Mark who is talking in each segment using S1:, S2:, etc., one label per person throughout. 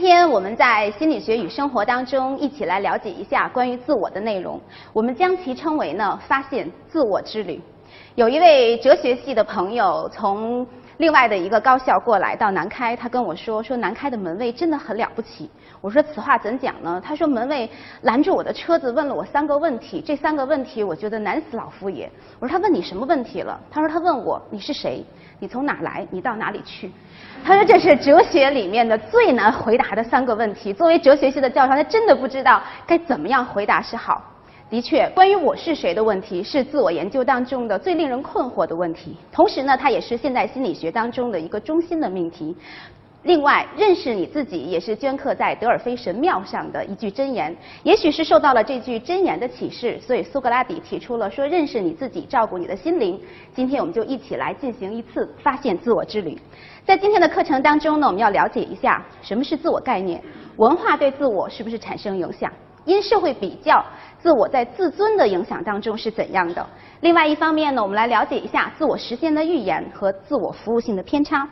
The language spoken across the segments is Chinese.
S1: 今天我们在心理学与生活当中一起来了解一下关于自我的内容，我们将其称为呢发现自我之旅。有一位哲学系的朋友从另外的一个高校过来到南开，他跟我说说南开的门卫真的很了不起。我说此话怎讲呢？他说门卫拦住我的车子问了我三个问题，这三个问题我觉得难死老夫爷。我说他问你什么问题了？他说他问我你是谁？你从哪来？你到哪里去？他说这是哲学里面的最难回答的三个问题。作为哲学系的教授，他真的不知道该怎么样回答是好。的确，关于我是谁的问题，是自我研究当中的最令人困惑的问题。同时呢，它也是现代心理学当中的一个中心的命题。另外，认识你自己也是镌刻在德尔菲神庙上的一句箴言。也许是受到了这句箴言的启示，所以苏格拉底提出了说：“认识你自己，照顾你的心灵。”今天我们就一起来进行一次发现自我之旅。在今天的课程当中呢，我们要了解一下什么是自我概念，文化对自我是不是产生影响？因社会比较，自我在自尊的影响当中是怎样的？另外一方面呢，我们来了解一下自我实现的预言和自我服务性的偏差。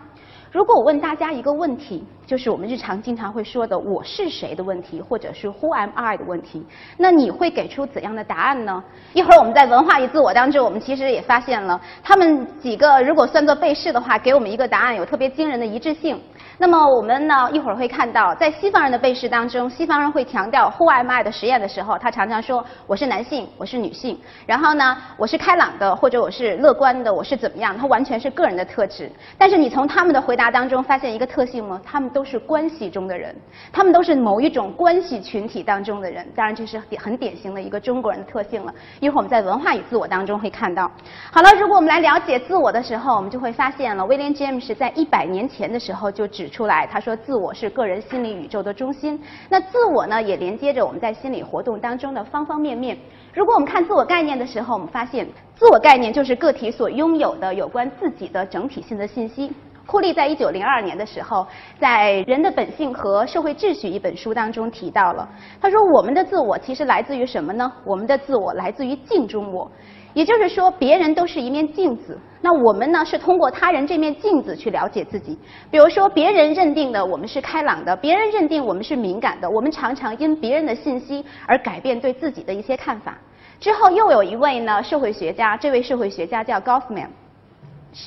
S1: 如果我问大家一个问题，就是我们日常经常会说的“我是谁”的问题，或者是 “Who am I” 的问题，那你会给出怎样的答案呢？一会儿我们在文化与自我当中，我们其实也发现了，他们几个如果算作被试的话，给我们一个答案有特别惊人的一致性。那么我们呢，一会儿会看到，在西方人的背试当中，西方人会强调 “Who am I” 的实验的时候，他常常说我是男性，我是女性，然后呢，我是开朗的，或者我是乐观的，我是怎么样？他完全是个人的特质。但是你从他们的回答当中发现一个特性吗？他们都是关系中的人，他们都是某一种关系群体当中的人。当然这是很典型的一个中国人的特性了。一会儿我们在文化与自我当中会看到。好了，如果我们来了解自我的时候，我们就会发现了，威廉·詹姆斯在一百年前的时候就指。出来，他说自我是个人心理宇宙的中心。那自我呢，也连接着我们在心理活动当中的方方面面。如果我们看自我概念的时候，我们发现自我概念就是个体所拥有的有关自己的整体性的信息。库利在一九零二年的时候，在《人的本性和社会秩序》一本书当中提到了，他说我们的自我其实来自于什么呢？我们的自我来自于镜中我。也就是说，别人都是一面镜子，那我们呢是通过他人这面镜子去了解自己。比如说，别人认定的我们是开朗的，别人认定我们是敏感的，我们常常因别人的信息而改变对自己的一些看法。之后又有一位呢社会学家，这位社会学家叫 Goffman。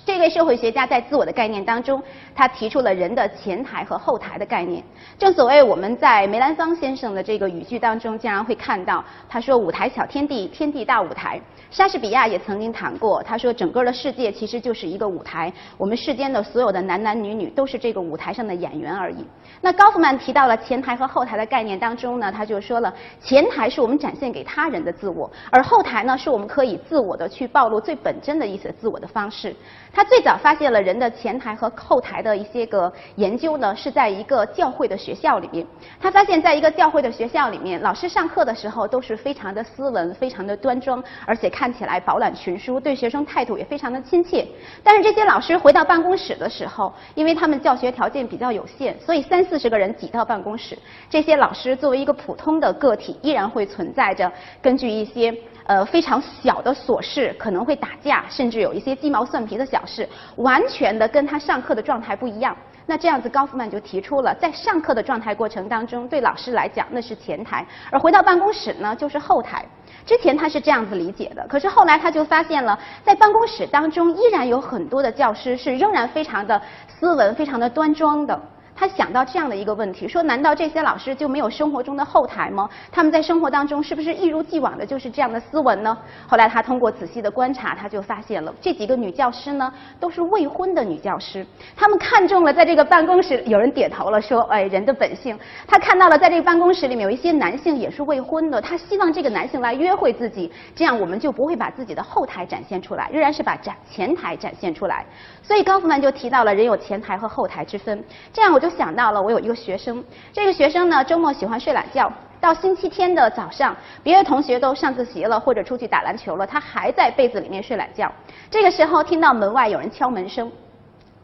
S1: 这位社会学家在自我的概念当中，他提出了人的前台和后台的概念。正所谓我们在梅兰芳先生的这个语句当中，经常会看到他说“舞台小天地，天地大舞台”。莎士比亚也曾经谈过，他说整个的世界其实就是一个舞台，我们世间的所有的男男女女都是这个舞台上的演员而已。那高夫曼提到了前台和后台的概念当中呢，他就说了，前台是我们展现给他人的自我，而后台呢是我们可以自我的去暴露最本真的一些自我的方式。他最早发现了人的前台和后台的一些个研究呢，是在一个教会的学校里面。他发现，在一个教会的学校里面，老师上课的时候都是非常的斯文、非常的端庄，而且看起来饱览群书，对学生态度也非常的亲切。但是这些老师回到办公室的时候，因为他们教学条件比较有限，所以三四十个人挤到办公室，这些老师作为一个普通的个体，依然会存在着根据一些。呃，非常小的琐事可能会打架，甚至有一些鸡毛蒜皮的小是，完全的跟他上课的状态不一样。那这样子，高夫曼就提出了，在上课的状态过程当中，对老师来讲那是前台，而回到办公室呢就是后台。之前他是这样子理解的，可是后来他就发现了，在办公室当中依然有很多的教师是仍然非常的斯文、非常的端庄的。他想到这样的一个问题，说：难道这些老师就没有生活中的后台吗？他们在生活当中是不是一如既往的就是这样的斯文呢？后来他通过仔细的观察，他就发现了这几个女教师呢，都是未婚的女教师。他们看中了在这个办公室，有人点头了，说：哎，人的本性。他看到了在这个办公室里面有一些男性也是未婚的，他希望这个男性来约会自己，这样我们就不会把自己的后台展现出来，仍然是把展前台展现出来。所以高夫曼就提到了人有前台和后台之分，这样我就。想到了，我有一个学生，这个学生呢，周末喜欢睡懒觉，到星期天的早上，别的同学都上自习了或者出去打篮球了，他还在被子里面睡懒觉。这个时候听到门外有人敲门声，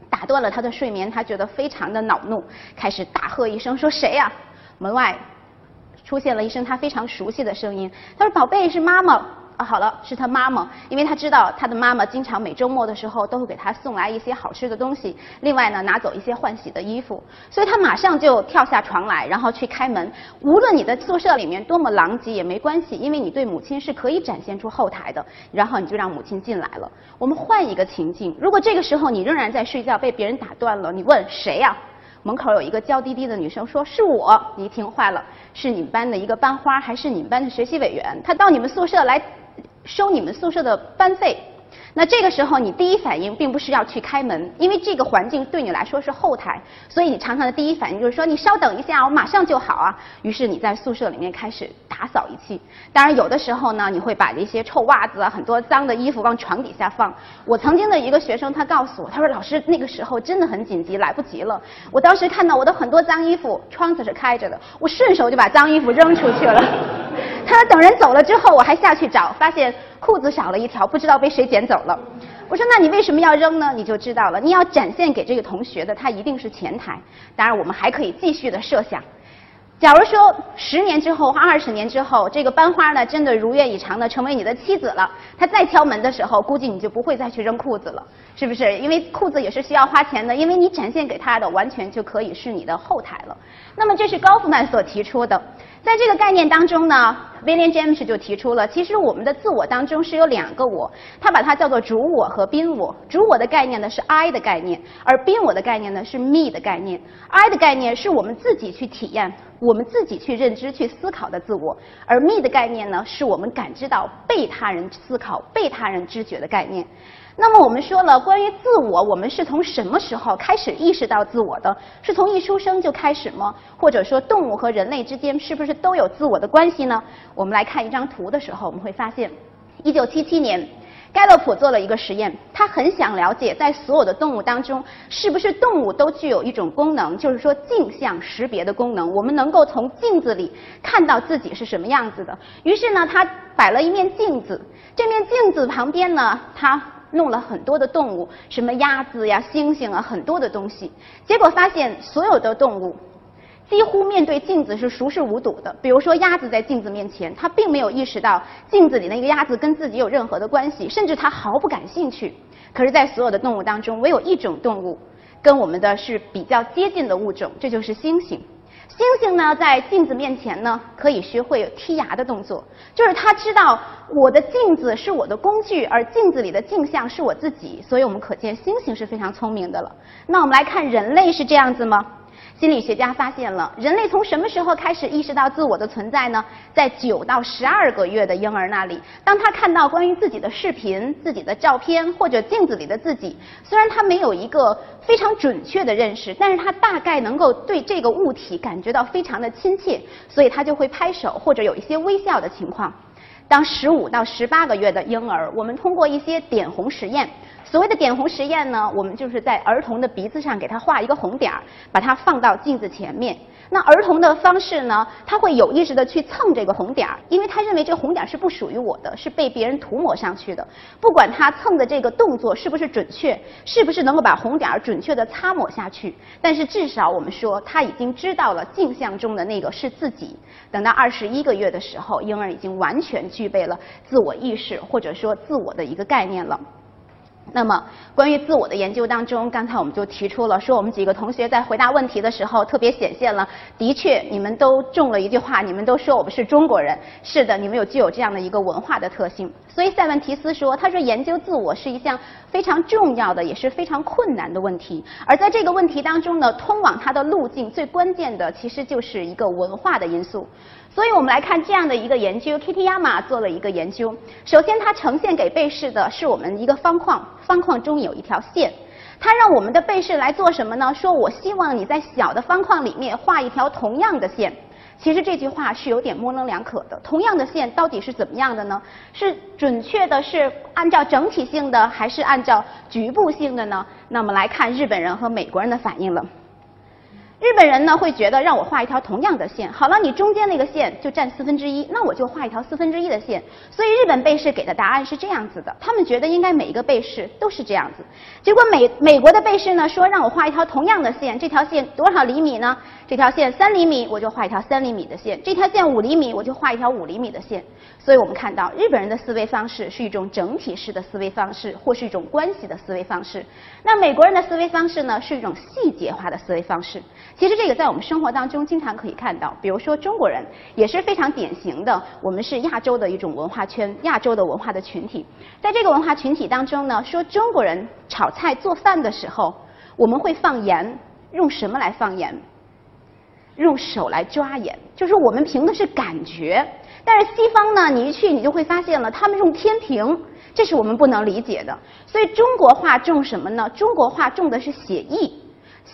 S1: 打断了他的睡眠，他觉得非常的恼怒，开始大喝一声说：“谁呀？”门外出现了一声他非常熟悉的声音，他说：“宝贝，是妈妈。”啊，好了，是他妈妈，因为他知道他的妈妈经常每周末的时候都会给他送来一些好吃的东西，另外呢拿走一些换洗的衣服，所以他马上就跳下床来，然后去开门。无论你的宿舍里面多么狼藉也没关系，因为你对母亲是可以展现出后台的。然后你就让母亲进来了。我们换一个情境，如果这个时候你仍然在睡觉，被别人打断了，你问谁呀？门口有一个娇滴滴的女生说：“是我。”你一听坏了，是你们班的一个班花，还是你们班的学习委员？他到你们宿舍来。收你们宿舍的班费，那这个时候你第一反应并不是要去开门，因为这个环境对你来说是后台，所以你常常的第一反应就是说你稍等一下，我马上就好啊。于是你在宿舍里面开始打扫一气。当然有的时候呢，你会把这些臭袜子啊、很多脏的衣服往床底下放。我曾经的一个学生他告诉我，他说老师那个时候真的很紧急，来不及了。我当时看到我的很多脏衣服，窗子是开着的，我顺手就把脏衣服扔出去了。他等人走了之后，我还下去找，发现裤子少了一条，不知道被谁捡走了。我说那你为什么要扔呢？你就知道了，你要展现给这个同学的，他一定是前台。当然，我们还可以继续的设想，假如说十年之后或二十年之后，这个班花呢真的如愿以偿的成为你的妻子了，他再敲门的时候，估计你就不会再去扔裤子了，是不是？因为裤子也是需要花钱的，因为你展现给他的完全就可以是你的后台了。那么这是高夫曼所提出的。在这个概念当中呢，William James 就提出了，其实我们的自我当中是有两个我，他把它叫做主我和宾我。主我的概念呢是 I 的概念，而宾我的概念呢是 Me 的概念。I 的概念是我们自己去体验、我们自己去认知、去思考的自我，而 Me 的概念呢是我们感知到被他人思考、被他人知觉的概念。那么我们说了，关于自我，我们是从什么时候开始意识到自我的？是从一出生就开始吗？或者说，动物和人类之间是不是都有自我的关系呢？我们来看一张图的时候，我们会发现，一九七七年，盖勒普做了一个实验，他很想了解，在所有的动物当中，是不是动物都具有一种功能，就是说镜像识别的功能，我们能够从镜子里看到自己是什么样子的。于是呢，他摆了一面镜子，这面镜子旁边呢，他。弄了很多的动物，什么鸭子呀、猩猩啊，很多的东西。结果发现，所有的动物几乎面对镜子是熟视无睹的。比如说，鸭子在镜子面前，它并没有意识到镜子里那个鸭子跟自己有任何的关系，甚至它毫不感兴趣。可是，在所有的动物当中，唯有一种动物跟我们的是比较接近的物种，这就是猩猩。猩猩呢，在镜子面前呢，可以学会剔牙的动作，就是它知道我的镜子是我的工具，而镜子里的镜像是我自己，所以我们可见猩猩是非常聪明的了。那我们来看人类是这样子吗？心理学家发现了，人类从什么时候开始意识到自我的存在呢？在九到十二个月的婴儿那里，当他看到关于自己的视频、自己的照片或者镜子里的自己，虽然他没有一个非常准确的认识，但是他大概能够对这个物体感觉到非常的亲切，所以他就会拍手或者有一些微笑的情况。当十五到十八个月的婴儿，我们通过一些点红实验。所谓的点红实验呢，我们就是在儿童的鼻子上给他画一个红点儿，把它放到镜子前面。那儿童的方式呢，他会有意识的去蹭这个红点儿，因为他认为这个红点儿是不属于我的，是被别人涂抹上去的。不管他蹭的这个动作是不是准确，是不是能够把红点儿准确的擦抹下去，但是至少我们说他已经知道了镜像中的那个是自己。等到二十一个月的时候，婴儿已经完全具备了自我意识或者说自我的一个概念了。那么，关于自我的研究当中，刚才我们就提出了，说我们几个同学在回答问题的时候，特别显现了。的确，你们都中了一句话，你们都说我们是中国人。是的，你们有具有这样的一个文化的特性。所以塞万提斯说，他说研究自我是一项非常重要的，也是非常困难的问题。而在这个问题当中呢，通往它的路径最关键的，其实就是一个文化的因素。所以我们来看这样的一个研究，Kittyama 做了一个研究。首先，它呈现给被试的是我们一个方框，方框中有一条线。它让我们的被试来做什么呢？说我希望你在小的方框里面画一条同样的线。其实这句话是有点模棱两可的。同样的线到底是怎么样的呢？是准确的，是按照整体性的，还是按照局部性的呢？那么来看日本人和美国人的反应了。日本人呢会觉得让我画一条同样的线，好了，你中间那个线就占四分之一，那我就画一条四分之一的线。所以日本被试给的答案是这样子的，他们觉得应该每一个被试都是这样子。结果美美国的被试呢说让我画一条同样的线，这条线多少厘米呢？这条线三厘米，我就画一条三厘米的线；这条线五厘米，我就画一条五厘米的线。所以我们看到，日本人的思维方式是一种整体式的思维方式，或是一种关系的思维方式。那美国人的思维方式呢，是一种细节化的思维方式。其实这个在我们生活当中经常可以看到，比如说中国人也是非常典型的，我们是亚洲的一种文化圈，亚洲的文化的群体。在这个文化群体当中呢，说中国人炒菜做饭的时候，我们会放盐，用什么来放盐？用手来抓眼，就是我们凭的是感觉。但是西方呢，你一去你就会发现了，他们用天平，这是我们不能理解的。所以中国画重什么呢？中国画重的是写意。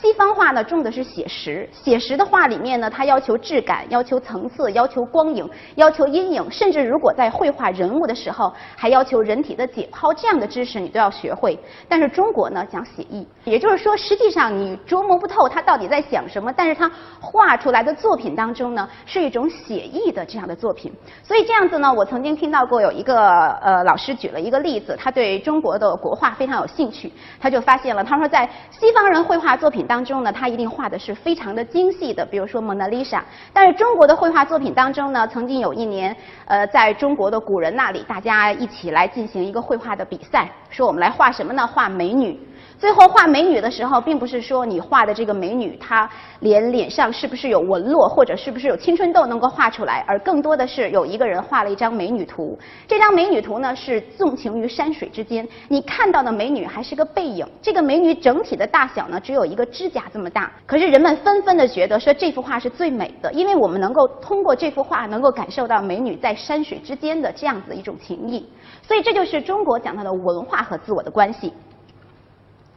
S1: 西方画呢重的是写实，写实的画里面呢，它要求质感，要求层次，要求光影，要求阴影，甚至如果在绘画人物的时候，还要求人体的解剖，这样的知识你都要学会。但是中国呢讲写意，也就是说，实际上你琢磨不透他到底在想什么，但是他画出来的作品当中呢，是一种写意的这样的作品。所以这样子呢，我曾经听到过有一个呃老师举了一个例子，他对中国的国画非常有兴趣，他就发现了，他说在西方人绘画作品当中呢，他一定画的是非常的精细的，比如说蒙娜丽莎。但是中国的绘画作品当中呢，曾经有一年，呃，在中国的古人那里，大家一起来进行一个绘画的比赛，说我们来画什么呢？画美女。最后画美女的时候，并不是说你画的这个美女她脸脸上是不是有纹络，或者是不是有青春痘能够画出来，而更多的是有一个人画了一张美女图。这张美女图呢是纵情于山水之间，你看到的美女还是个背影。这个美女整体的大小呢只有一个指甲这么大，可是人们纷纷的觉得说这幅画是最美的，因为我们能够通过这幅画能够感受到美女在山水之间的这样子的一种情谊。所以这就是中国讲到的文化和自我的关系。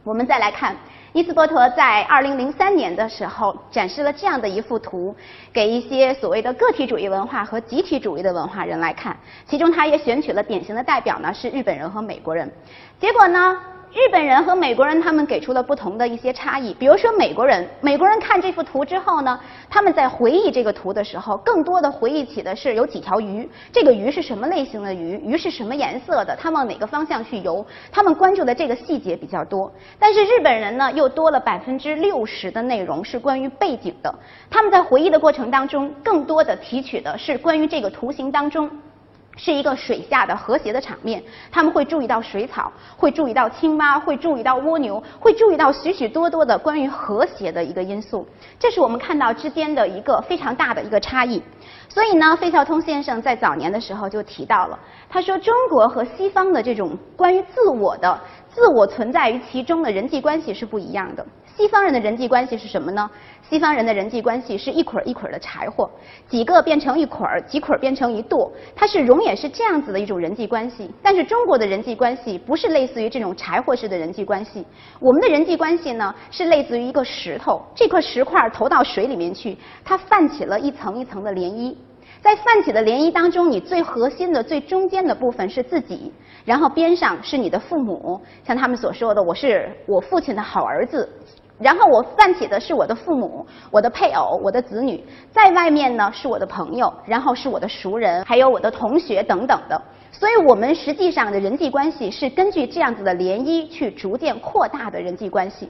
S1: 我们再来看，伊斯伯特在二零零三年的时候展示了这样的一幅图，给一些所谓的个体主义文化和集体主义的文化人来看。其中，他也选取了典型的代表呢，是日本人和美国人。结果呢？日本人和美国人他们给出了不同的一些差异。比如说美国人，美国人看这幅图之后呢，他们在回忆这个图的时候，更多的回忆起的是有几条鱼，这个鱼是什么类型的鱼，鱼是什么颜色的，它往哪个方向去游，他们关注的这个细节比较多。但是日本人呢，又多了百分之六十的内容是关于背景的，他们在回忆的过程当中，更多的提取的是关于这个图形当中。是一个水下的和谐的场面，他们会注意到水草，会注意到青蛙，会注意到蜗牛，会注意到许许多多的关于和谐的一个因素。这是我们看到之间的一个非常大的一个差异。所以呢，费孝通先生在早年的时候就提到了，他说中国和西方的这种关于自我的。自我存在于其中的人际关系是不一样的。西方人的人际关系是什么呢？西方人的人际关系是一捆儿一捆儿的柴火，几个变成一捆儿，几捆儿变成一垛，它是永远是这样子的一种人际关系。但是中国的人际关系不是类似于这种柴火式的人际关系，我们的人际关系呢是类似于一个石头，这块石块投到水里面去，它泛起了一层一层的涟漪。在泛起的涟漪当中，你最核心的、最中间的部分是自己，然后边上是你的父母，像他们所说的，我是我父亲的好儿子，然后我泛起的是我的父母、我的配偶、我的子女，在外面呢是我的朋友，然后是我的熟人，还有我的同学等等的。所以我们实际上的人际关系是根据这样子的涟漪去逐渐扩大的人际关系。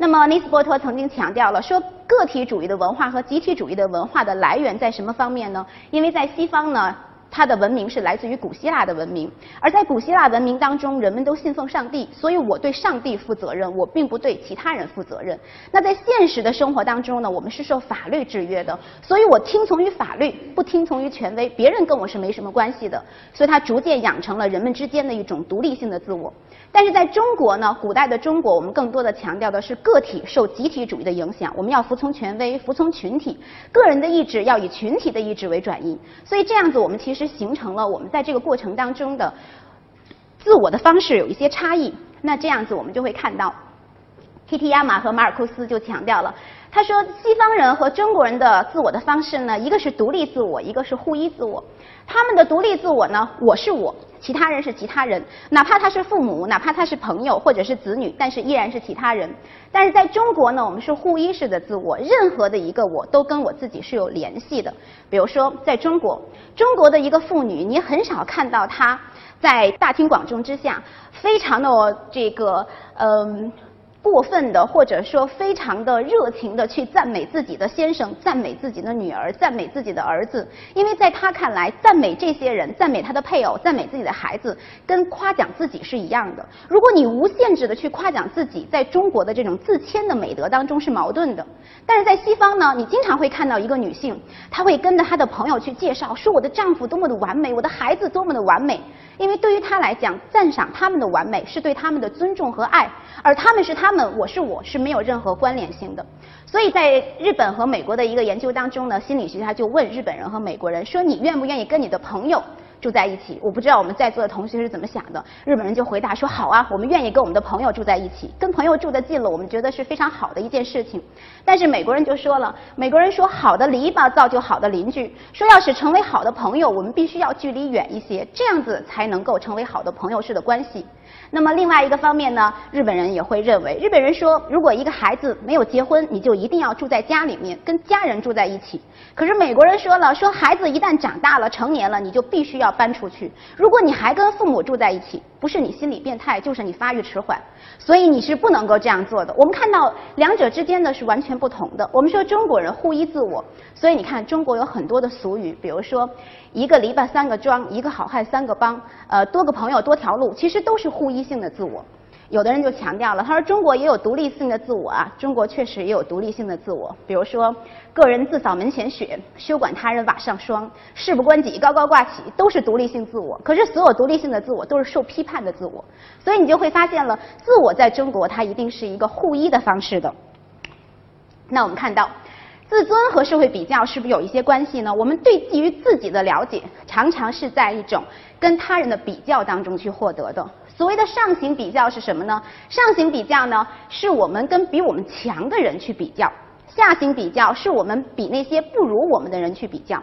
S1: 那么尼斯伯托曾经强调了，说个体主义的文化和集体主义的文化的来源在什么方面呢？因为在西方呢。它的文明是来自于古希腊的文明，而在古希腊文明当中，人们都信奉上帝，所以我对上帝负责任，我并不对其他人负责任。那在现实的生活当中呢，我们是受法律制约的，所以我听从于法律，不听从于权威，别人跟我是没什么关系的。所以它逐渐养成了人们之间的一种独立性的自我。但是在中国呢，古代的中国，我们更多的强调的是个体受集体主义的影响，我们要服从权威，服从群体，个人的意志要以群体的意志为转移。所以这样子，我们其实。是形成了我们在这个过程当中的自我的方式有一些差异。那这样子我们就会看到，K T 亚马和马尔库斯就强调了，他说西方人和中国人的自我的方式呢，一个是独立自我，一个是互依自我。他们的独立自我呢，我是我。其他人是其他人，哪怕他是父母，哪怕他是朋友或者是子女，但是依然是其他人。但是在中国呢，我们是互依式的自我，任何的一个我都跟我自己是有联系的。比如说，在中国，中国的一个妇女，你很少看到她在大庭广众之下，非常的这个嗯。过分的，或者说非常的热情的去赞美自己的先生，赞美自己的女儿，赞美自己的儿子，因为在他看来，赞美这些人，赞美他的配偶，赞美自己的孩子，跟夸奖自己是一样的。如果你无限制的去夸奖自己，在中国的这种自谦的美德当中是矛盾的。但是在西方呢，你经常会看到一个女性，她会跟着她的朋友去介绍，说我的丈夫多么的完美，我的孩子多么的完美。因为对于他来讲，赞赏他们的完美是对他们的尊重和爱，而他们是他们，我是我，是没有任何关联性的。所以在日本和美国的一个研究当中呢，心理学家就问日本人和美国人说：“你愿不愿意跟你的朋友？”住在一起，我不知道我们在座的同学是怎么想的。日本人就回答说：“好啊，我们愿意跟我们的朋友住在一起，跟朋友住得近了，我们觉得是非常好的一件事情。”但是美国人就说了，美国人说：“好的篱笆造就好的邻居。”说要是成为好的朋友，我们必须要距离远一些，这样子才能够成为好的朋友式的关系。那么另外一个方面呢，日本人也会认为，日本人说，如果一个孩子没有结婚，你就一定要住在家里面，跟家人住在一起。可是美国人说了，说孩子一旦长大了、成年了，你就必须要搬出去。如果你还跟父母住在一起，不是你心理变态，就是你发育迟缓，所以你是不能够这样做的。我们看到两者之间呢是完全不同的。我们说中国人互依自我，所以你看中国有很多的俗语，比如说。一个篱笆三个桩，一个好汉三个帮，呃，多个朋友多条路，其实都是互依性的自我。有的人就强调了，他说中国也有独立性的自我啊，中国确实也有独立性的自我。比如说，个人自扫门前雪，休管他人瓦上霜，事不关己高高挂起，都是独立性自我。可是所有独立性的自我都是受批判的自我，所以你就会发现了，自我在中国它一定是一个互依的方式的。那我们看到。自尊和社会比较是不是有一些关系呢？我们对于自己的了解，常常是在一种跟他人的比较当中去获得的。所谓的上行比较是什么呢？上行比较呢，是我们跟比我们强的人去比较；下行比较是我们比那些不如我们的人去比较。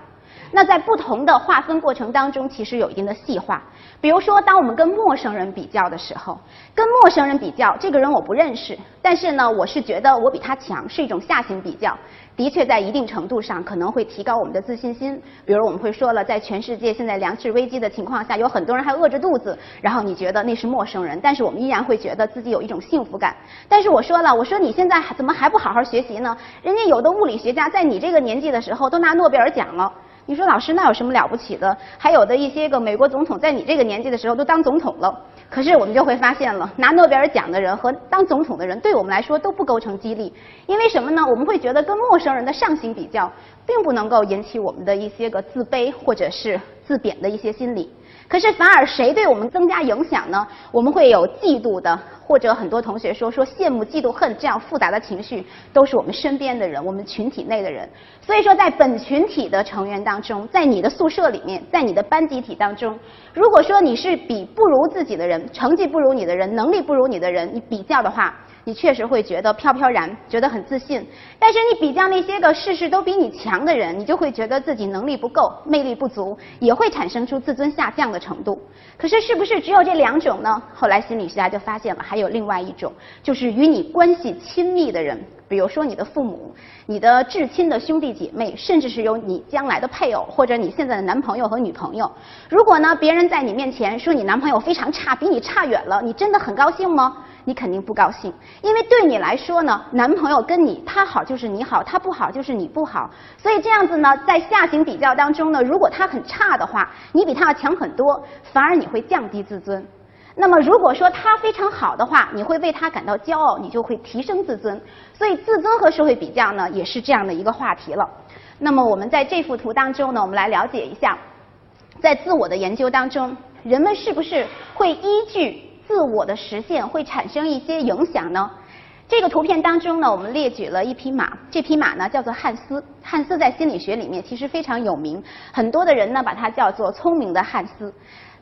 S1: 那在不同的划分过程当中，其实有一定的细化。比如说，当我们跟陌生人比较的时候，跟陌生人比较，这个人我不认识，但是呢，我是觉得我比他强，是一种下行比较。的确，在一定程度上可能会提高我们的自信心。比如我们会说了，在全世界现在粮食危机的情况下，有很多人还饿着肚子，然后你觉得那是陌生人，但是我们依然会觉得自己有一种幸福感。但是我说了，我说你现在怎么还不好好学习呢？人家有的物理学家在你这个年纪的时候都拿诺贝尔奖了。你说老师那有什么了不起的？还有的一些个美国总统在你这个年纪的时候都当总统了。可是我们就会发现了，拿诺贝尔奖的人和当总统的人，对我们来说都不构成激励。因为什么呢？我们会觉得跟陌生人的上行比较，并不能够引起我们的一些个自卑或者是自贬的一些心理。可是反而谁对我们增加影响呢？我们会有嫉妒的，或者很多同学说说羡慕、嫉妒、恨这样复杂的情绪，都是我们身边的人，我们群体内的人。所以说，在本群体的成员当中，在你的宿舍里面，在你的班集体当中，如果说你是比不如自己的人，成绩不如你的人，能力不如你的人，你比较的话。你确实会觉得飘飘然，觉得很自信。但是你比较那些个事事都比你强的人，你就会觉得自己能力不够，魅力不足，也会产生出自尊下降的程度。可是是不是只有这两种呢？后来心理学家就发现了，还有另外一种，就是与你关系亲密的人，比如说你的父母、你的至亲的兄弟姐妹，甚至是有你将来的配偶或者你现在的男朋友和女朋友。如果呢，别人在你面前说你男朋友非常差，比你差远了，你真的很高兴吗？你肯定不高兴，因为对你来说呢，男朋友跟你他好就是你好，他不好就是你不好。所以这样子呢，在下行比较当中呢，如果他很差的话，你比他要强很多，反而你会降低自尊。那么如果说他非常好的话，你会为他感到骄傲，你就会提升自尊。所以自尊和社会比较呢，也是这样的一个话题了。那么我们在这幅图当中呢，我们来了解一下，在自我的研究当中，人们是不是会依据。自我的实现会产生一些影响呢？这个图片当中呢，我们列举了一匹马，这匹马呢叫做汉斯。汉斯在心理学里面其实非常有名，很多的人呢把它叫做聪明的汉斯。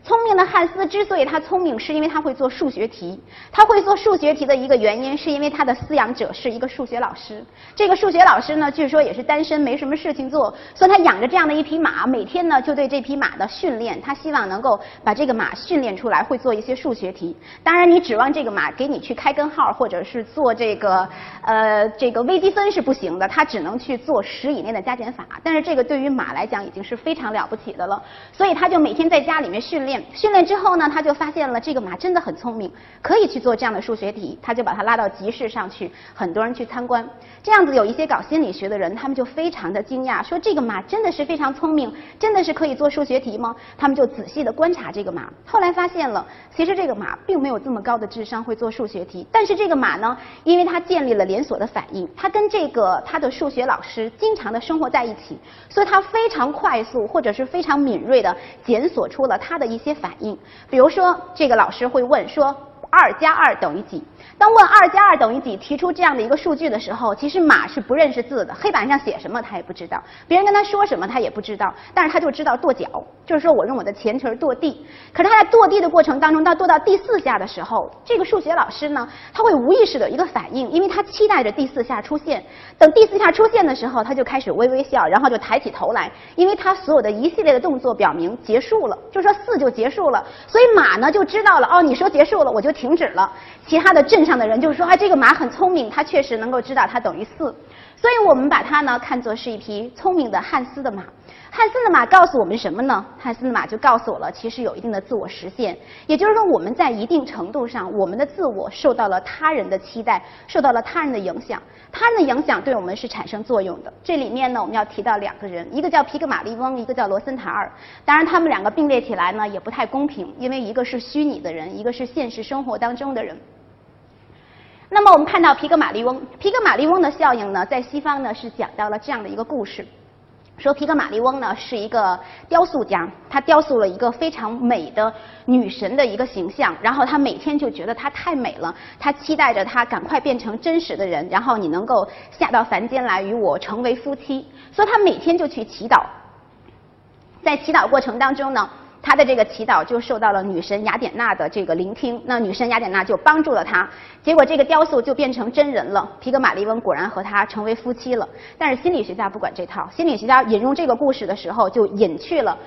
S1: 聪明的汉斯之所以他聪明，是因为他会做数学题。他会做数学题的一个原因，是因为他的饲养者是一个数学老师。这个数学老师呢，据说也是单身，没什么事情做，所以他养着这样的一匹马，每天呢就对这匹马的训练，他希望能够把这个马训练出来，会做一些数学题。当然，你指望这个马给你去开根号，或者是做这个呃这个微积分是不行的，它只能去做十以内的加减法。但是这个对于马来讲已经是非常了不起的了，所以他就每天在家里面训练。训练之后呢，他就发现了这个马真的很聪明，可以去做这样的数学题，他就把它拉到集市上去，很多人去参观。这样子有一些搞心理学的人，他们就非常的惊讶，说这个马真的是非常聪明，真的是可以做数学题吗？他们就仔细的观察这个马，后来发现了，其实这个马并没有这么高的智商会做数学题，但是这个马呢，因为它建立了连锁的反应，它跟这个它的数学老师经常的生活在一起，所以它非常快速或者是非常敏锐的检索出了它的一些些反应。比如说，这个老师会问说，二加二等于几？当问二加二等于几提出这样的一个数据的时候，其实马是不认识字的，黑板上写什么他也不知道，别人跟他说什么他也不知道，但是他就知道跺脚，就是说我用我的前蹄跺地。可是他在跺地的过程当中，到跺到第四下的时候，这个数学老师呢，他会无意识的一个反应，因为他期待着第四下出现。等第四下出现的时候，他就开始微微笑，然后就抬起头来，因为他所有的一系列的动作表明结束了，就说四就结束了，所以马呢就知道了，哦，你说结束了，我就停停止了。其他的镇上的人就是说，啊，这个马很聪明，它确实能够知道它等于四，所以我们把它呢看作是一匹聪明的汉斯的马。汉斯的马告诉我们什么呢？汉斯的马就告诉我了，其实有一定的自我实现，也就是说我们在一定程度上，我们的自我受到了他人的期待，受到了他人的影响，他人的影响对我们是产生作用的。这里面呢，我们要提到两个人，一个叫皮格马利翁，一个叫罗森塔尔。当然，他们两个并列起来呢，也不太公平，因为一个是虚拟的人，一个是现实生活当中的人。那么我们看到皮格马利翁，皮格马利翁的效应呢，在西方呢是讲到了这样的一个故事，说皮格马利翁呢是一个雕塑家，他雕塑了一个非常美的女神的一个形象，然后他每天就觉得她太美了，他期待着她赶快变成真实的人，然后你能够下到凡间来与我成为夫妻，所以他每天就去祈祷，在祈祷过程当中呢。他的这个祈祷就受到了女神雅典娜的这个聆听，那女神雅典娜就帮助了他，结果这个雕塑就变成真人了。皮格马利翁果然和他成为夫妻了。但是心理学家不管这套，心理学家引用这个故事的时候就隐去了。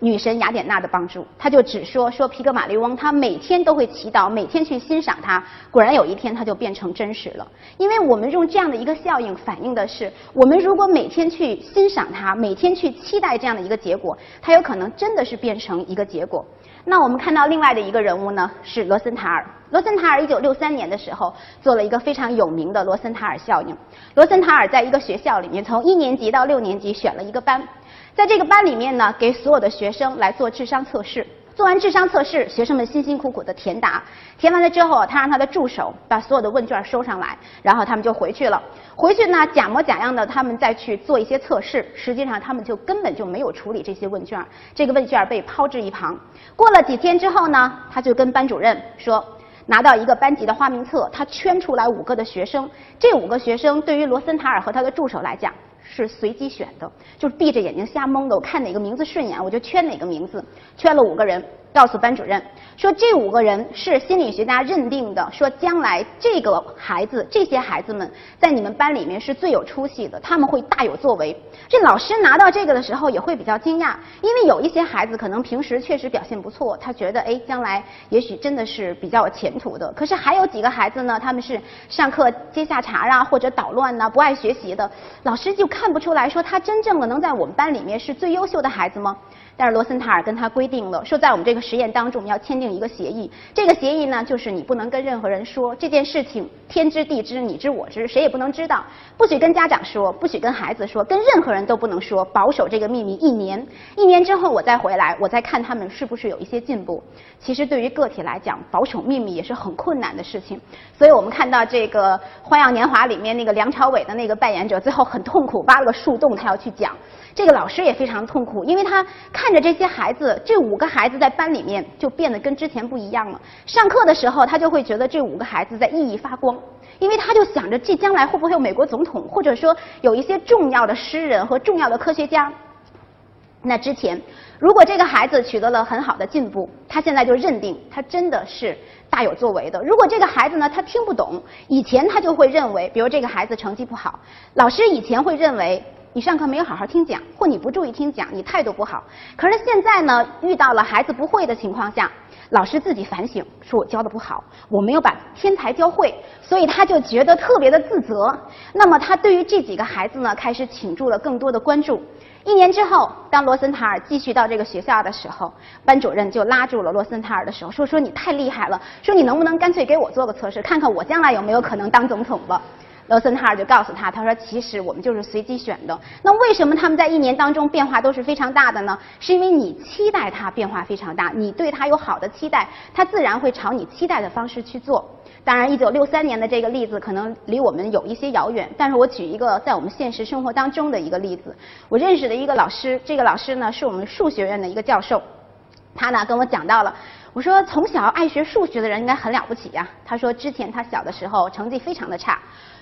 S1: 女神雅典娜的帮助，他就只说说皮格马利翁，他每天都会祈祷，每天去欣赏他。果然有一天他就变成真实了。因为我们用这样的一个效应反映的是，我们如果每天去欣赏他，每天去期待这样的一个结果，他有可能真的是变成一个结果。那我们看到另外的一个人物呢，是罗森塔尔。罗森塔尔一九六三年的时候做了一个非常有名的罗森塔尔效应。罗森塔尔在一个学校里面，从一年级到六年级选了一个班。在这个班里面呢，给所有的学生来做智商测试。做完智商测试，学生们辛辛苦苦的填答，填完了之后，他让他的助手把所有的问卷收上来，然后他们就回去了。回去呢，假模假样的他们再去做一些测试，实际上他们就根本就没有处理这些问卷，这个问卷被抛至一旁。过了几天之后呢，他就跟班主任说，拿到一个班级的花名册，他圈出来五个的学生，这五个学生对于罗森塔尔和他的助手来讲。是随机选的，就是闭着眼睛瞎蒙的。我看哪个名字顺眼，我就圈哪个名字。圈了五个人，告诉班主任说这五个人是心理学家认定的，说将来这个孩子、这些孩子们在你们班里面是最有出息的，他们会大有作为。这老师拿到这个的时候也会比较惊讶，因为有一些孩子可能平时确实表现不错，他觉得哎，将来也许真的是比较有前途的。可是还有几个孩子呢，他们是上课接下茬啊，或者捣乱呐，不爱学习的，老师就看不出来说他真正的能在我们班里面是最优秀的孩子吗？但是罗森塔尔跟他规定了，说在我们这个实验当中，我们要签订一个协议。这个协议呢，就是你不能跟任何人说这件事情，天知地知，你知我知，谁也不能知道。不许跟家长说，不许跟孩子说，跟任何人都不能说，保守这个秘密一年。一年之后我再回来，我再看他们是不是有一些进步。其实对于个体来讲，保守秘密也是很困难的事情。所以我们看到这个《花样年华》里面那个梁朝伟的那个扮演者，最后很痛苦，挖了个树洞，他要去讲。这个老师也非常痛苦，因为他看着这些孩子，这五个孩子在班里面就变得跟之前不一样了。上课的时候，他就会觉得这五个孩子在熠熠发光，因为他就想着这将来会不会有美国总统，或者说有一些重要的诗人和重要的科学家。那之前，如果这个孩子取得了很好的进步，他现在就认定他真的是大有作为的。如果这个孩子呢，他听不懂，以前他就会认为，比如这个孩子成绩不好，老师以前会认为。你上课没有好好听讲，或你不注意听讲，你态度不好。可是现在呢，遇到了孩子不会的情况下，老师自己反省，说我教的不好，我没有把天才教会，所以他就觉得特别的自责。那么他对于这几个孩子呢，开始倾注了更多的关注。一年之后，当罗森塔尔继续到这个学校的时候，班主任就拉住了罗森塔尔的手，说：“说你太厉害了，说你能不能干脆给我做个测试，看看我将来有没有可能当总统吧。”罗森塔尔就告诉他：“他说其实我们就是随机选的。那为什么他们在一年当中变化都是非常大的呢？是因为你期待他变化非常大，你对他有好的期待，他自然会朝你期待的方式去做。”当然，一九六三年的这个例子可能离我们有一些遥远，但是我举一个在我们现实生活当中的一个例子。我认识的一个老师，这个老师呢是我们数学院的一个教授，他呢跟我讲到了，我说从小爱学数学的人应该很了不起呀。他说之前他小的时候成绩非常的差，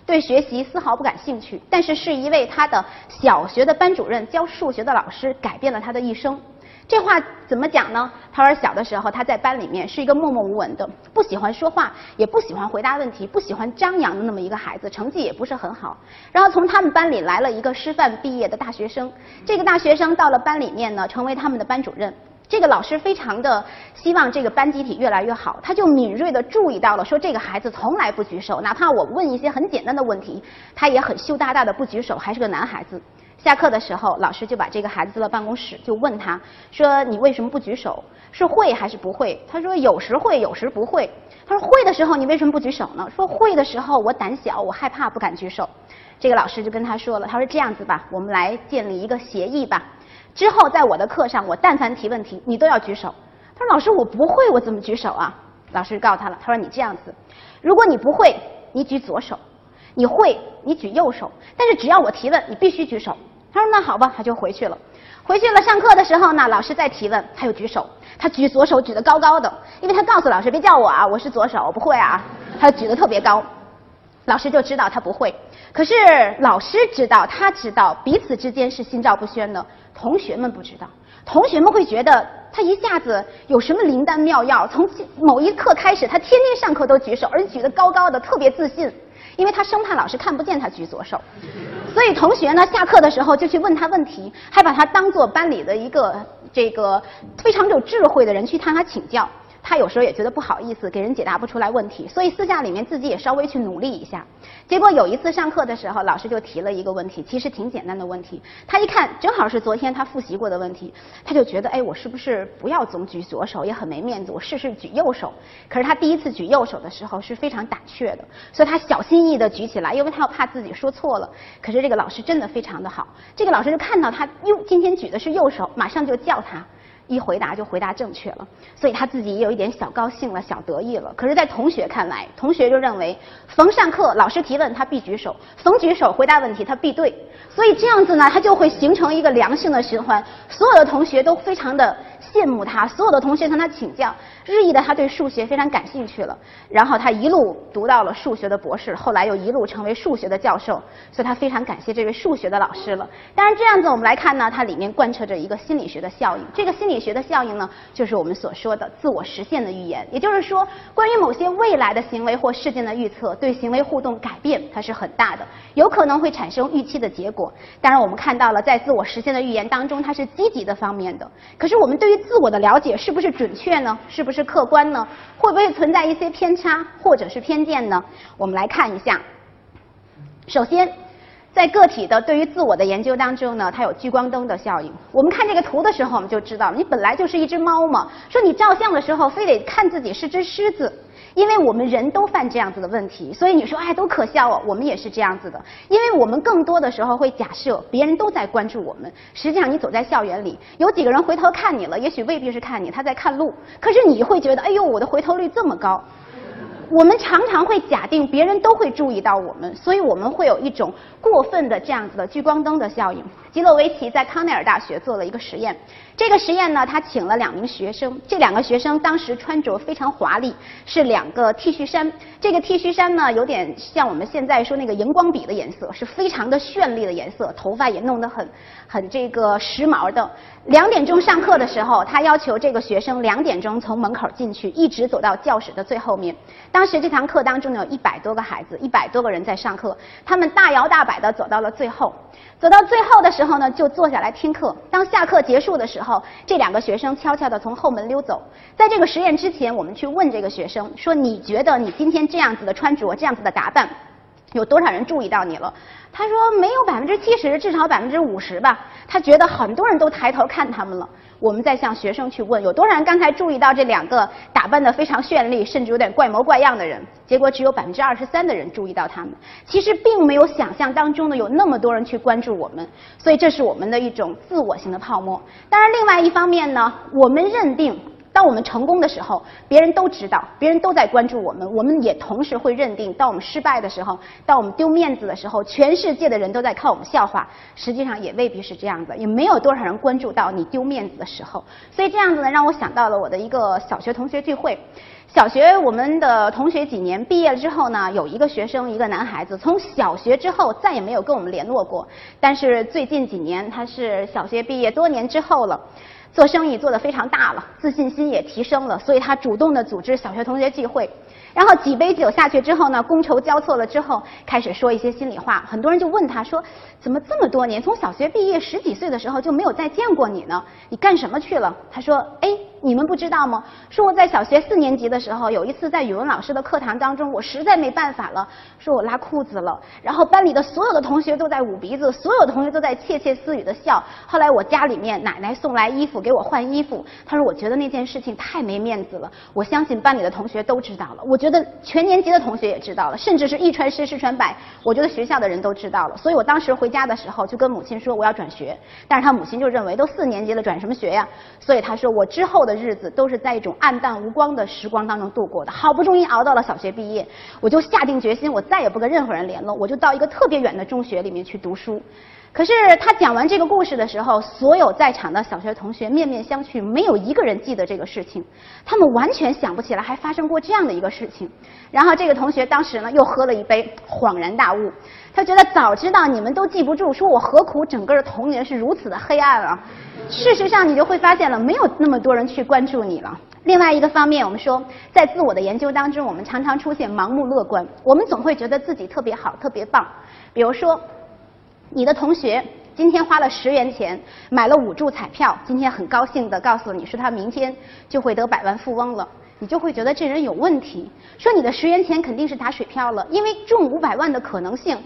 S1: 对学习丝毫不感兴趣，但是是一位他的小学的班主任教数学的老师改变了他的一生。这话怎么讲呢？他说小的时候他在班里面是一个默默无闻的，不喜欢说话，也不喜欢回答问题，不喜欢张扬的那么一个孩子，成绩也不是很好。然后从他们班里来了一个师范毕业的大学生，这个大学生到了班里面呢，成为他们的班主任。这个老师非常的希望这个班集体越来越好，他就敏锐的注意到了，说这个孩子从来不举手，哪怕我问一些很简单的问题，他也很羞答答的不举手，还是个男孩子。下课的时候，老师就把这个孩子叫到办公室，就问他说：“你为什么不举手？是会还是不会？”他说：“有时会，有时不会。”他说：“会的时候你为什么不举手呢？”说：“会的时候我胆小，我害怕，不敢举手。”这个老师就跟他说了：“他说这样子吧，我们来建立一个协议吧。之后在我的课上，我但凡提问题，你都要举手。”他说：“老师，我不会，我怎么举手啊？”老师告诉他了：“他说你这样子，如果你不会，你举左手；你会，你举右手。但是只要我提问，你必须举手。”他说：“那好吧。”他就回去了。回去了，上课的时候呢，老师再提问，他又举手。他举左手举得高高的，因为他告诉老师：“别叫我啊，我是左手，我不会啊。”他举得特别高，老师就知道他不会。可是老师知道，他知道彼此之间是心照不宣的。同学们不知道，同学们会觉得他一下子有什么灵丹妙药。从某一刻开始，他天天上课都举手，而且举得高高的，特别自信。因为他生怕老师看不见他举左手，所以同学呢下课的时候就去问他问题，还把他当做班里的一个这个非常有智慧的人去向他请教。他有时候也觉得不好意思，给人解答不出来问题，所以私下里面自己也稍微去努力一下。结果有一次上课的时候，老师就提了一个问题，其实挺简单的问题。他一看正好是昨天他复习过的问题，他就觉得哎，我是不是不要总举左手，也很没面子，我试试举右手。可是他第一次举右手的时候是非常胆怯的，所以他小心翼翼地举起来，因为他又怕自己说错了。可是这个老师真的非常的好，这个老师就看到他哟，今天举的是右手，马上就叫他。一回答就回答正确了，所以他自己也有一点小高兴了，小得意了。可是，在同学看来，同学就认为，逢上课老师提问他必举手，逢举手回答问题他必对，所以这样子呢，他就会形成一个良性的循环。所有的同学都非常的羡慕他，所有的同学向他请教，日益的他对数学非常感兴趣了。然后他一路读到了数学的博士，后来又一路成为数学的教授，所以他非常感谢这位数学的老师了。当然，这样子我们来看呢，它里面贯彻着一个心理学的效应，这个心理。学的效应呢，就是我们所说的自我实现的预言。也就是说，关于某些未来的行为或事件的预测，对行为互动改变它是很大的，有可能会产生预期的结果。当然，我们看到了在自我实现的预言当中，它是积极的方面的。可是，我们对于自我的了解是不是准确呢？是不是是客观呢？会不会存在一些偏差或者是偏见呢？我们来看一下。首先。在个体的对于自我的研究当中呢，它有聚光灯的效应。我们看这个图的时候，我们就知道，你本来就是一只猫嘛。说你照相的时候非得看自己是只狮子，因为我们人都犯这样子的问题。所以你说，哎，多可笑哦！我们也是这样子的，因为我们更多的时候会假设别人都在关注我们。实际上，你走在校园里，有几个人回头看你了，也许未必是看你，他在看路。可是你会觉得，哎呦，我的回头率这么高。我们常常会假定别人都会注意到我们，所以我们会有一种过分的这样子的聚光灯的效应。基洛维奇在康奈尔大学做了一个实验，这个实验呢，他请了两名学生，这两个学生当时穿着非常华丽，是两个 T 恤衫。这个 T 恤衫呢，有点像我们现在说那个荧光笔的颜色，是非常的绚丽的颜色，头发也弄得很很这个时髦的。两点钟上课的时候，他要求这个学生两点钟从门口进去，一直走到教室的最后面。当时这堂课当中呢，有一百多个孩子，一百多个人在上课，他们大摇大摆地走到了最后。走到最后的时候呢，就坐下来听课。当下课结束的时候，这两个学生悄悄地从后门溜走。在这个实验之前，我们去问这个学生说：“你觉得你今天这样子的穿着，这样子的打扮，有多少人注意到你了？他说没有百分之七十，至少百分之五十吧。他觉得很多人都抬头看他们了。我们在向学生去问，有多少人刚才注意到这两个打扮的非常绚丽，甚至有点怪模怪样的人？结果只有百分之二十三的人注意到他们。其实并没有想象当中的有那么多人去关注我们，所以这是我们的一种自我型的泡沫。当然，另外一方面呢，我们认定。当我们成功的时候，别人都知道，别人都在关注我们，我们也同时会认定；当我们失败的时候，当我们丢面子的时候，全世界的人都在看我们笑话。实际上也未必是这样子，也没有多少人关注到你丢面子的时候。所以这样子呢，让我想到了我的一个小学同学聚会。小学我们的同学几年毕业了之后呢，有一个学生，一个男孩子，从小学之后再也没有跟我们联络过。但是最近几年，他是小学毕业多年之后了。做生意做得非常大了，自信心也提升了，所以他主动的组织小学同学聚会。然后几杯酒下去之后呢，觥筹交错了之后，开始说一些心里话。很多人就问他说：“怎么这么多年，从小学毕业十几岁的时候就没有再见过你呢？你干什么去了？”他说：“哎。”你们不知道吗？说我在小学四年级的时候，有一次在语文老师的课堂当中，我实在没办法了，说我拉裤子了。然后班里的所有的同学都在捂鼻子，所有同学都在窃窃私语的笑。后来我家里面奶奶送来衣服给我换衣服，他说我觉得那件事情太没面子了。我相信班里的同学都知道了，我觉得全年级的同学也知道了，甚至是一传十十传百，我觉得学校的人都知道了。所以我当时回回家的时候就跟母亲说我要转学，但是他母亲就认为都四年级了转什么学呀？所以他说我之后的日子都是在一种暗淡无光的时光当中度过的。好不容易熬到了小学毕业，我就下定决心，我再也不跟任何人联络，我就到一个特别远的中学里面去读书。可是他讲完这个故事的时候，所有在场的小学同学面面相觑，没有一个人记得这个事情，他们完全想不起来还发生过这样的一个事情。然后这个同学当时呢又喝了一杯，恍然大悟，他觉得早知道你们都记不住，说我何苦整个的童年是如此的黑暗啊！事实上，你就会发现了，没有那么多人去关注你了。另外一个方面，我们说，在自我的研究当中，我们常常出现盲目乐观。我们总会觉得自己特别好、特别棒。比如说，你的同学今天花了十元钱买了五注彩票，今天很高兴地告诉你说他明天就会得百万富翁了，你就会觉得这人有问题。说你的十元钱肯定是打水漂了，因为中五百万的可能性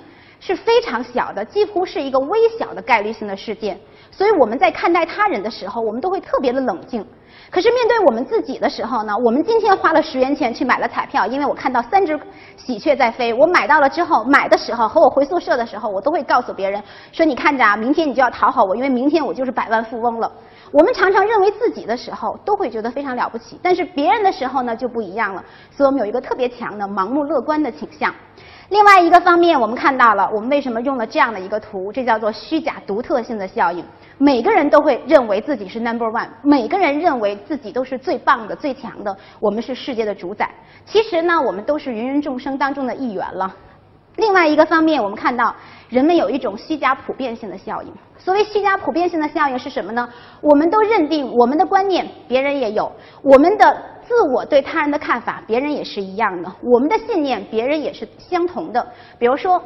S1: 是非常小的，几乎是一个微小的概率性的事件。所以我们在看待他人的时候，我们都会特别的冷静。可是面对我们自己的时候呢？我们今天花了十元钱去买了彩票，因为我看到三只喜鹊在飞。我买到了之后，买的时候和我回宿舍的时候，我都会告诉别人说：“你看着啊，明天你就要讨好我，因为明天我就是百万富翁了。”我们常常认为自己的时候都会觉得非常了不起，但是别人的时候呢就不一样了。所以我们有一个特别强的盲目乐观的倾向。另外一个方面，我们看到了我们为什么用了这样的一个图，这叫做虚假独特性的效应。每个人都会认为自己是 number one，每个人认为自己都是最棒的、最强的，我们是世界的主宰。其实呢，我们都是芸芸众生当中的一员了。另外一个方面，我们看到人们有一种虚假普遍性的效应。所谓虚假普遍性的效应是什么呢？我们都认定我们的观念别人也有，我们的自我对他人的看法别人也是一样的，我们的信念别人也是相同的。比如说。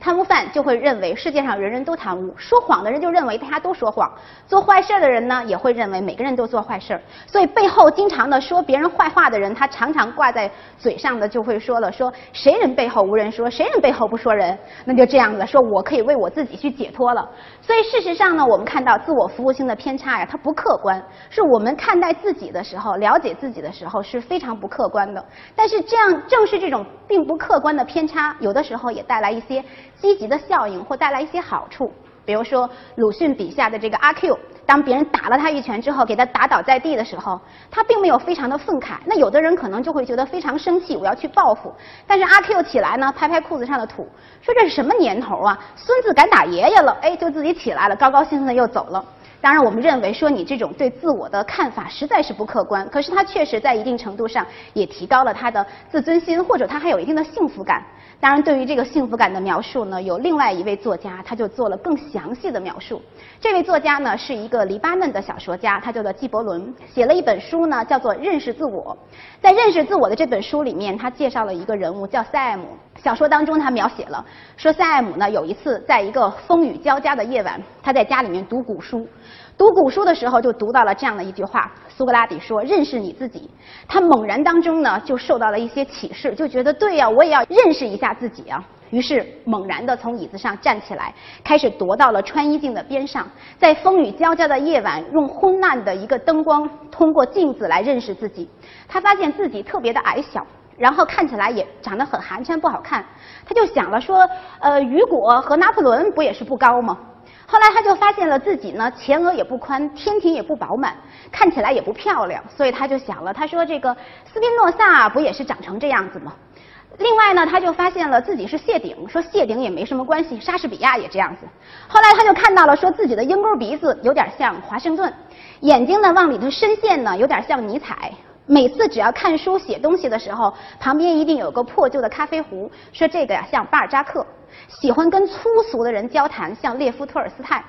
S1: 贪污犯就会认为世界上人人都贪污，说谎的人就认为大家都说谎，做坏事的人呢也会认为每个人都做坏事。所以背后经常的说别人坏话的人，他常常挂在嘴上的就会说了：说谁人背后无人说，谁人背后不说人，那就这样子说我可以为我自己去解脱了。所以事实上呢，我们看到自我服务性的偏差呀，它不客观，是我们看待自己的时候、了解自己的时候是非常不客观的。但是这样正是这种并不客观的偏差，有的时候也带来一些。积极的效应或带来一些好处，比如说鲁迅笔下的这个阿 Q，当别人打了他一拳之后，给他打倒在地的时候，他并没有非常的愤慨。那有的人可能就会觉得非常生气，我要去报复。但是阿 Q 起来呢，拍拍裤子上的土，说这是什么年头啊？孙子敢打爷爷了，哎，就自己起来了，高高兴兴的又走了。当然，我们认为说你这种对自我的看法实在是不客观，可是他确实在一定程度上也提高了他的自尊心，或者他还有一定的幸福感。当然，对于这个幸福感的描述呢，有另外一位作家，他就做了更详细的描述。这位作家呢是一个黎巴嫩的小说家，他叫做纪伯伦，写了一本书呢，叫做《认识自我》。在《认识自我》的这本书里面，他介绍了一个人物叫塞艾姆。小说当中，他描写了说，塞艾姆呢有一次在一个风雨交加的夜晚。他在家里面读古书，读古书的时候就读到了这样的一句话：苏格拉底说：“认识你自己。”他猛然当中呢就受到了一些启示，就觉得对呀，我也要认识一下自己啊。于是猛然地从椅子上站起来，开始踱到了穿衣镜的边上，在风雨交加的夜晚，用昏暗的一个灯光，通过镜子来认识自己。他发现自己特别的矮小，然后看起来也长得很寒碜，不好看。他就想了说，呃，雨果和拿破仑不也是不高吗？后来他就发现了自己呢，前额也不宽，天庭也不饱满，看起来也不漂亮。所以他就想了，他说这个斯宾诺萨不也是长成这样子吗？另外呢，他就发现了自己是谢顶，说谢顶也没什么关系，莎士比亚也这样子。后来他就看到了，说自己的鹰钩鼻子有点像华盛顿，眼睛呢往里头深陷呢有点像尼采。每次只要看书写东西的时候，旁边一定有个破旧的咖啡壶，说这个呀像巴尔扎克。喜欢跟粗俗的人交谈，像列夫·托尔斯泰。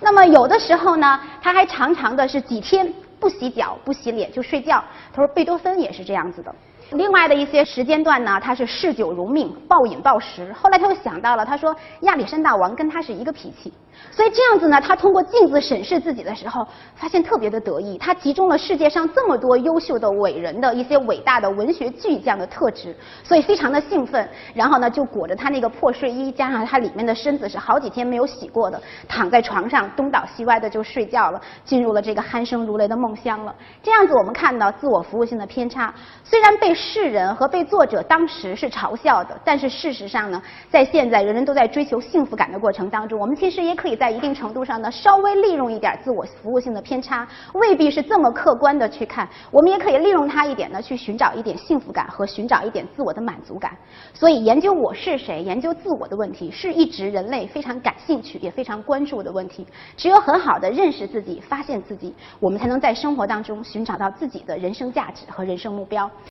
S1: 那么有的时候呢，他还常常的是几天不洗脚、不洗脸就睡觉。他说贝多芬也是这样子的。另外的一些时间段呢，他是嗜酒如命，暴饮暴食。后来他又想到了，他说亚历山大王跟他是一个脾气，所以这样子呢，他通过镜子审视自己的时候，发现特别的得意。他集中了世界上这么多优秀的伟人的一些伟大的文学巨匠的特质，所以非常的兴奋。然后呢，就裹着他那个破睡衣，加上他里面的身子是好几天没有洗过的，躺在床上东倒西歪的就睡觉了，进入了这个鼾声如雷的梦乡了。这样子，我们看到自我服务性的偏差，虽然被。世人和被作者当时是嘲笑的，但是事实上呢，在现在人人都在追求幸福感的过程当中，我们其实也可以在一定程度上呢，稍微利用一点自我服务性的偏差，未必是这么客观的去看，我们也可以利用它一点呢，去寻找一点幸福感和寻找一点自我的满足感。所以，研究我是谁，研究自我的问题，是一直人类非常感兴趣也非常关注的问题。只有很好的认识自己、发现自己，我们才能在生活当中寻找到自己的人生价值和人生目标。